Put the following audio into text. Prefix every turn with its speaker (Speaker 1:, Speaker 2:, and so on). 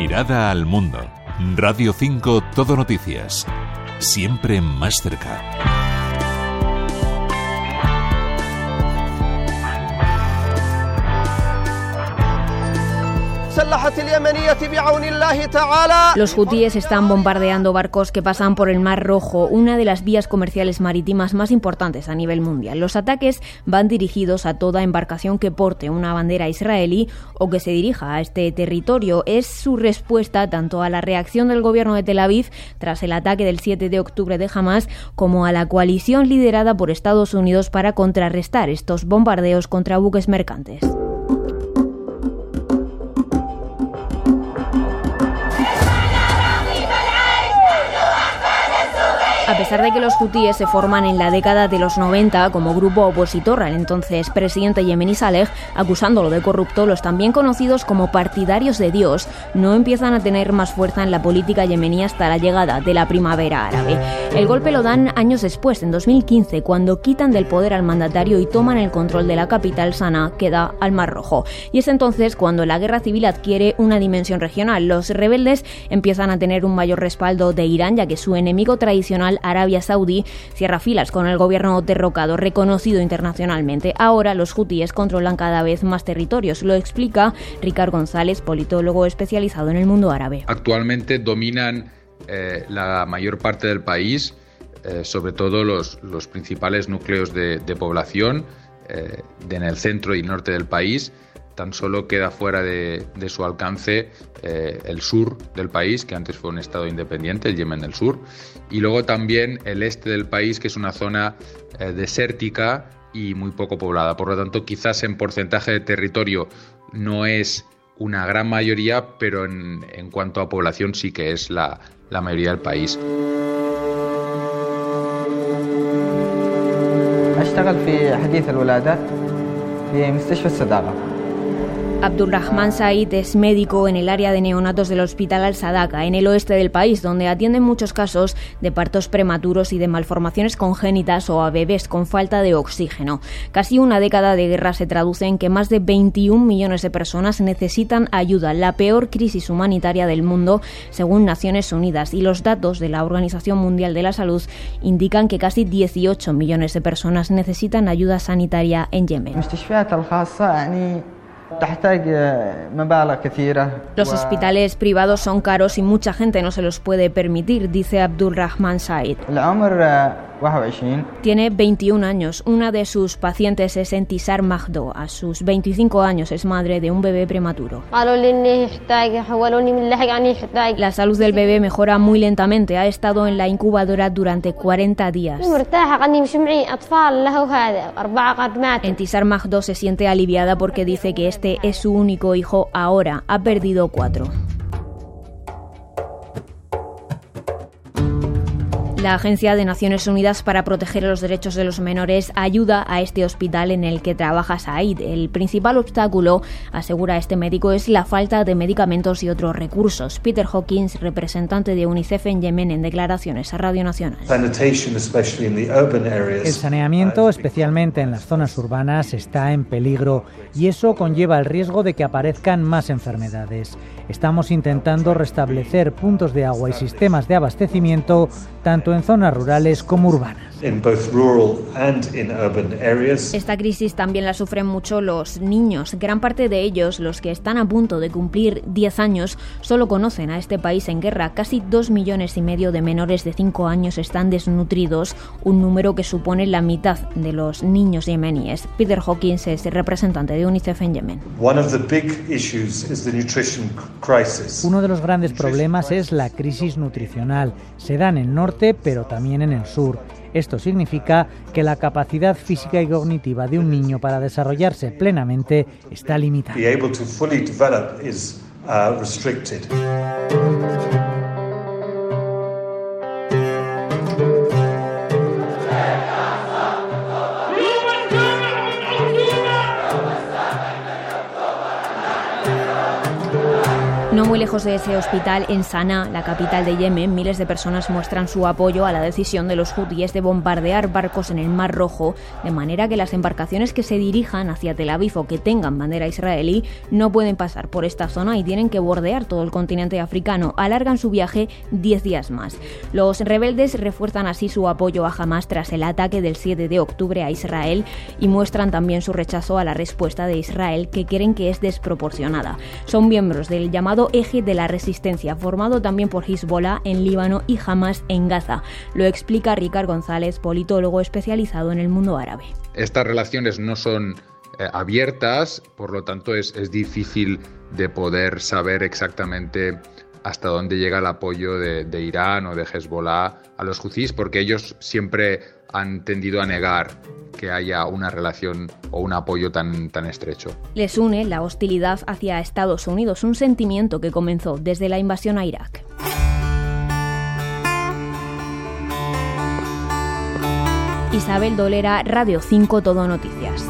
Speaker 1: Mirada al mundo. Radio 5 Todo Noticias. Siempre más cerca.
Speaker 2: Los hutíes están bombardeando barcos que pasan por el Mar Rojo, una de las vías comerciales marítimas más importantes a nivel mundial. Los ataques van dirigidos a toda embarcación que porte una bandera israelí o que se dirija a este territorio. Es su respuesta tanto a la reacción del gobierno de Tel Aviv tras el ataque del 7 de octubre de Hamas como a la coalición liderada por Estados Unidos para contrarrestar estos bombardeos contra buques mercantes. Pesar de que los hutíes se forman en la década de los 90 como grupo opositor al entonces presidente yemení Saleh, acusándolo de corrupto, los también conocidos como partidarios de Dios no empiezan a tener más fuerza en la política yemení hasta la llegada de la primavera árabe. El golpe lo dan años después, en 2015, cuando quitan del poder al mandatario y toman el control de la capital Sanaa, que da al Mar Rojo. Y es entonces cuando la guerra civil adquiere una dimensión regional. Los rebeldes empiezan a tener un mayor respaldo de Irán, ya que su enemigo tradicional Arabia Saudí cierra filas con el gobierno derrocado reconocido internacionalmente. Ahora los hutíes controlan cada vez más territorios. Lo explica Ricard González, politólogo especializado en el mundo árabe.
Speaker 3: Actualmente dominan eh, la mayor parte del país, eh, sobre todo los, principales núcleos de, población eh, en el centro y norte del país tan solo queda fuera de, su alcance eh, el sur del país, que antes fue un estado independiente, el Yemen del Sur, y luego también el este del país, que es una zona eh, desértica y muy poco poblada. Por lo tanto, quizás en porcentaje de territorio no es una gran mayoría, pero en, cuanto a población sí que es la, mayoría del país.
Speaker 2: Abdulrahman Said es médico en el área de neonatos del Hospital Al-Sadaka, en el oeste del país, donde atienden muchos casos de partos prematuros y de malformaciones congénitas o a bebés con falta de oxígeno. Casi una década de guerra se traduce en que más de 21 millones de personas necesitan ayuda, la peor crisis humanitaria del mundo, según Naciones Unidas, y los datos de la Organización Mundial de la Salud indican que casi 18 millones de personas necesitan ayuda sanitaria en Yemen. Los hospitales privados son caros y mucha gente no se los puede permitir, dice Abdulrahman Said. Tiene 21 años. Una de sus pacientes es Entisar Magdo. A sus 25 años es madre de un bebé prematuro. La salud del bebé mejora muy lentamente. Ha estado en la incubadora durante 40 días. Entisar Magdo se siente aliviada porque dice que este es su único hijo ahora. Ha perdido cuatro. La Agencia de Naciones Unidas para proteger los derechos de los menores ayuda a este hospital en el que trabaja Said. El principal obstáculo, asegura este médico, es la falta de medicamentos y otros recursos. Peter Hawkins, representante de UNICEF en Yemen, en declaraciones a Radio Nacional.
Speaker 4: El saneamiento, especialmente en las zonas urbanas, está en peligro y eso conlleva el riesgo de que aparezcan más enfermedades. Estamos intentando restablecer puntos de agua y sistemas de abastecimiento tanto en zonas rurales como urbanas.
Speaker 2: Esta crisis también la sufren mucho los niños. Gran parte de ellos, los que están a punto de cumplir 10 años, solo conocen a este país en guerra. Casi 2 millones y medio de menores de 5 años están desnutridos, un número que supone la mitad de los niños yemeníes. Peter Hawkins es el representante de UNICEF en Yemen.
Speaker 4: Uno de los grandes problemas es la crisis nutricional. Se da en el norte, pero también en el sur. Esto significa que la capacidad física y cognitiva de un niño para desarrollarse plenamente está limitada.
Speaker 2: No muy lejos de ese hospital, en Sanaa, la capital de Yemen, miles de personas muestran su apoyo a la decisión de los hutíes de bombardear barcos en el Mar Rojo, de manera que las embarcaciones que se dirijan hacia Tel Aviv o que tengan bandera israelí no pueden pasar por esta zona y tienen que bordear todo el continente africano. Alargan su viaje 10 días más. Los rebeldes refuerzan así su apoyo a Hamas tras el ataque del 7 de octubre a Israel y muestran también su rechazo a la respuesta de Israel que creen que es desproporcionada. Son miembros del llamado eje de la resistencia, formado también por Hezbollah en Líbano y Hamas en Gaza. Lo explica Ricard González, politólogo especializado en el mundo árabe.
Speaker 3: Estas relaciones no son eh, abiertas, por lo tanto es, difícil de poder saber exactamente hasta dónde llega el apoyo de, Irán o de Hezbollah a los houthis, porque ellos siempre han tendido a negar que haya una relación o un apoyo tan, tan estrecho.
Speaker 2: Les une la hostilidad hacia Estados Unidos, un sentimiento que comenzó desde la invasión a Irak. Isabel Dolera, Radio 5 Todo Noticias.